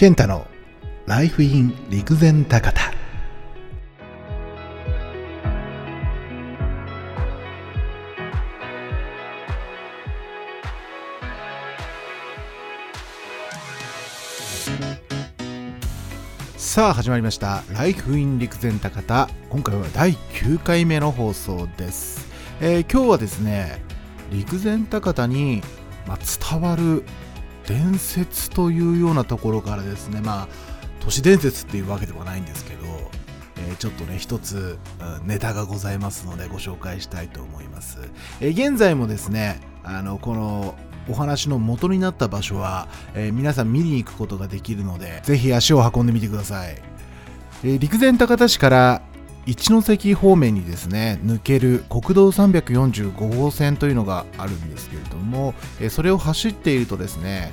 健太のライフイン陸前高田。さあ始まりました。ライフイン陸前高田。今回は第9回目の放送です、えー今日はですね陸前高田に、まあ、伝わる伝説というようなところからですねまあ都市伝説っていうわけではないんですけど、えーちょっとね一つうんネタがございますのでご紹介したいと思います、えー現在もですねあのこのお話の元になった場所は、えー皆さん見に行くことができるのでぜひ足を運んでみてください、え陸前高田市から一関方面にですね抜ける国道345号線というのがあるんですけれども、それを走っているとですね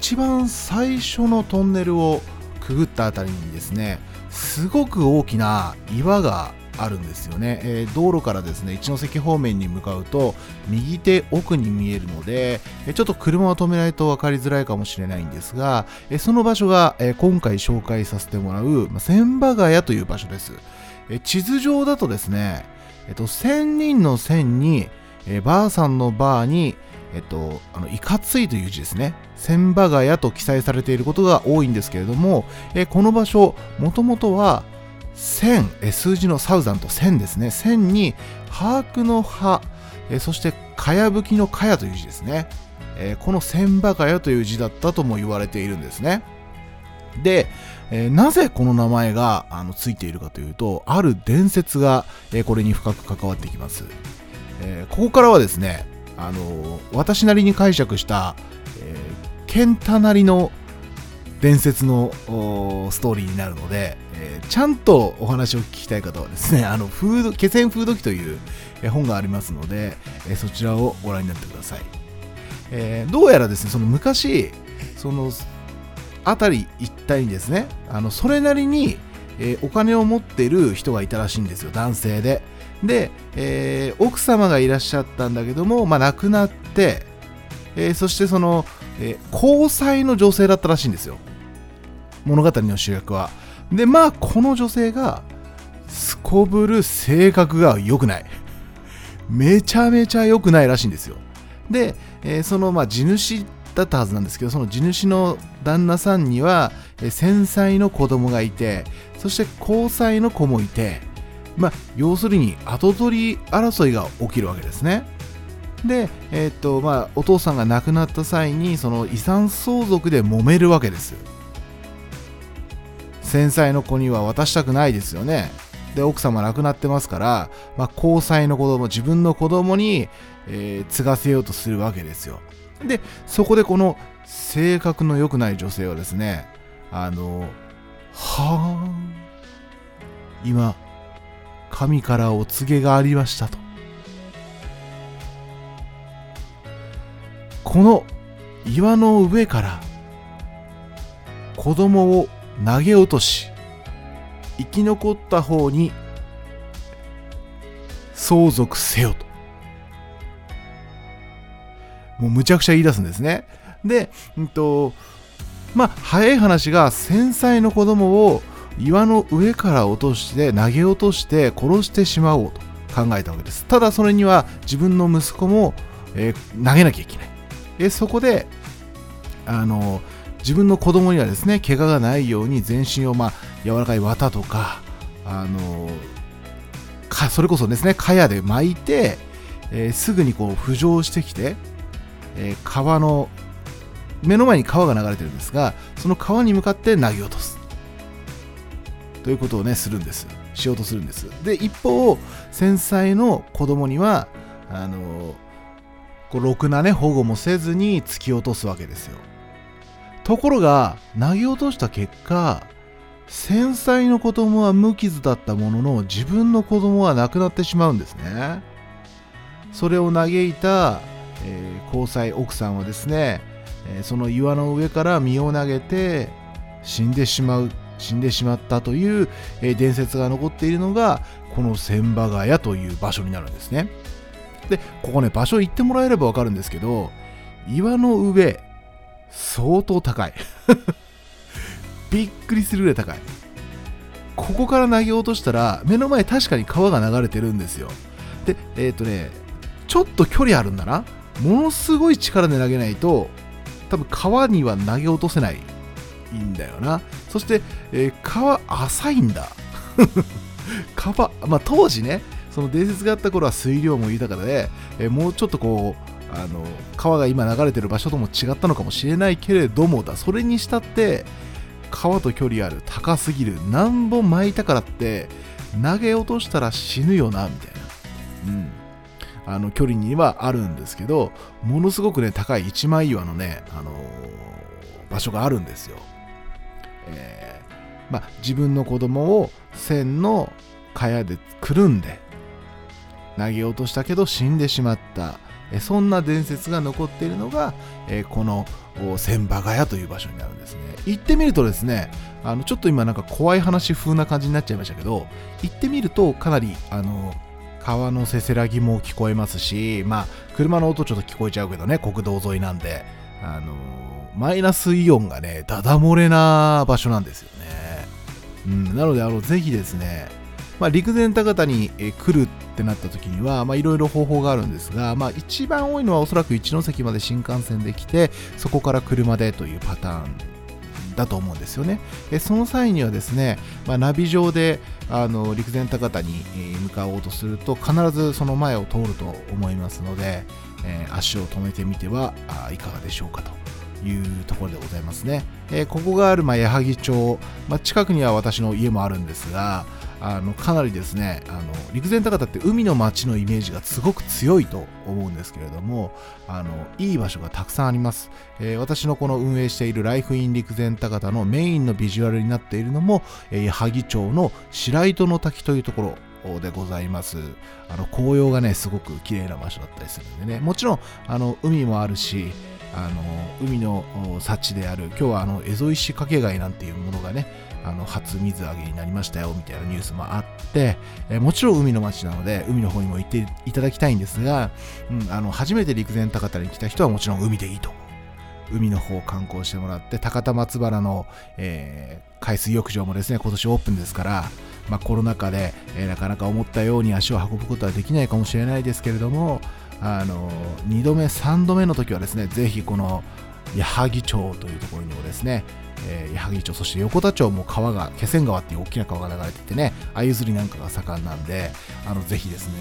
一番最初のトンネルをくぐったあたりにですねすごく大きな岩があるんですよね、えー道路からですね一ノ関方面に向かうと右手奥に見えるのでちょっと車を止めないと分かりづらいかもしれないんですがその場所が今回紹介させてもらう千葉ヶ谷という場所です。え地図上だとですねえっと千人の千にえーばあさんのバーにえっと、あのいかついという字ですね。千葉ヶ谷と記載されていることが多いんですけれども、えこの場所もともとは千えー数字のサウザンと千ですね。千に把握の葉、えそしてかやぶきのかやという字ですね、えーこの千葉ヶ谷という字だったとも言われているんですね。で、えーなぜこの名前があのついているかというとある伝説が、えーこれに深く関わってきます、えーここからはですねあの私なりに解釈した、えー健太なりの伝説のストーリーになるので、えちゃんとお話を聞きたい方はですね、あの、フード、気仙風土記という、本がありますので、えそちらをご覧になってください。えどうやらですね、その昔、その、辺り一帯にですね、あの、それなりに、えーお金を持ってる人がいたらしいんですよ、男性で。で、えー奥様がいらっしゃったんだけども、まあ、亡くなって、えーそしてその、え交際の女性だったらしいんですよ。物語の主役は。でまあこの女性がすこぶる性格が良くない。めちゃめちゃ良くないらしいんですよ。で、えーそのまあ地主だったはずなんですけどその地主の旦那さんには、えー繊細の子供がいてそして交際の子もいてまあ要するに後取り争いが起きるわけですね。で、えーっとまあ、お父さんが亡くなった際にその遺産相続で揉めるわけです。繊細の子には渡したくないですよね。で奥様亡くなってますから、まあ、交際の子供自分の子供に、えー継がせようとするわけですよ。でそこでこの性格の良くない女性はですねあのはあ今神からお告げがありましたと。この岩の上から子供を投げ落とし生き残った方に相続せよと。もうむちゃくちゃ言い出すんですね。で、うんとまあ早い話が繊細の子供を岩の上から落として投げ落として殺してしまおうと考えたわけです。ただそれには自分の息子も、えー投げなきゃいけない。でそこであの自分の子供にはですね怪我がないように全身をまあ柔らかい綿とかあのかそれこそですね茅で巻いて、えーすぐにこう浮上してきて、えー川の目の前に川が流れてるんですがその川に向かって投げ落とす。ということをねするんです。しようとするんです。で一方繊細の子供にはあのこうろくなね保護もせずに突き落とすわけですよ。ところが投げ落とした結果繊細の子供は無傷だったものの自分の子供は亡くなってしまうんですね。それを嘆いた、えー交際奥さんはですね、えーその岩の上から身を投げて死んでしまう死んでしまったという、えー伝説が残っているのがこの千葉ヶ谷という場所になるんですね。でここね場所行ってもらえれば分かるんですけど岩の上相当高い。びっくりするぐらい高い。ここから投げ落としたら目の前確かに川が流れてるんですよ。でえっ、ー、とねちょっと距離あるんだな。ものすごい力で投げないと多分川には投げ落とせないんだよな。そして、えー、川浅いんだ。川、まあ、当時ねその伝説があった頃は水量も豊かで、えー、もうちょっとこうあの川が今流れてる場所とも違ったのかもしれないけれどもだ。それにしたって川と距離ある高すぎる何本巻いたからって投げ落としたら死ぬよなみたいな、うん、あの距離にはあるんですけどものすごくね高い一枚岩のね、あのー、場所があるんですよ、えー、まあ、自分の子供を線の蚊帳でくるんで投げ落としたけど死んでしまった。そんな伝説が残っているのが、えこの千葉ヶ谷という場所になるんですね。行ってみるとですねあのちょっと今なんか怖い話風な感じになっちゃいましたけど行ってみるとかなりあの川のせせらぎも聞こえますしまあ車の音ちょっと聞こえちゃうけどね国道沿いなんであのマイナスイオンがねダダ漏れな場所なんですよね、うん、なのであのぜひですねまあ、陸前高田に来るってなった時にはいろいろ方法があるんですが、まあ、一番多いのはおそらく一ノ関まで新幹線で来てそこから車でというパターンだと思うんですよね。でその際にはですね、まあ、ナビ上であの陸前高田に向かおうとすると必ずその前を通ると思いますので、えー、足を止めてみてはいかがでしょうかと。いうところでございますね。えー、ここがある、まあ、矢作町、まあ、近くには私の家もあるんですが、あのかなりですねあの陸前高田って海の街のイメージがすごく強いと思うんですけれどもあのいい場所がたくさんあります、えー、私のこの運営しているライフイン陸前高田のメインのビジュアルになっているのも、えー、矢作町の白糸の滝というところでございます。あの紅葉がね、すごく綺麗な場所だったりするんでね、もちろんあの海もあるし、あの海の幸である、今日はあの蝦夷石掛け貝なんていうものがね、あの初水揚げになりましたよみたいなニュースもあって、えもちろん海の町なので海の方にも行っていただきたいんですが、うん、あの初めて陸前高田に来た人はもちろん海でいいと。思う海の方を観光してもらって高田松原の、えー、海水浴場もですね今年オープンですから、まあ、コロナ禍で、えー、なかなか思ったように足を運ぶことはできないかもしれないですけれどもあの2度目3度目の時はですねぜひこの矢作町というところにもですねえー、矢作町、そして横田町も川が、気仙川っていう大きな川が流れててね、鮎釣りなんかが盛んなんで、あの、ぜひですね、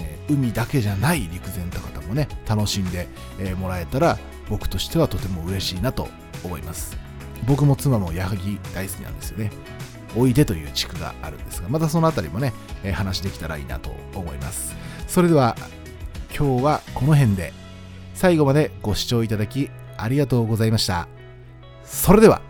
えー、海だけじゃない陸前高田もね、楽しんで、えー、もらえたら、僕としてはとても嬉しいなと思います。僕も妻も矢作大好きなんですよね。おいでという地区があるんですが、またそのあたりもね、えー、話できたらいいなと思います。それでは、今日はこの辺で、最後までご視聴いただきありがとうございました。それでは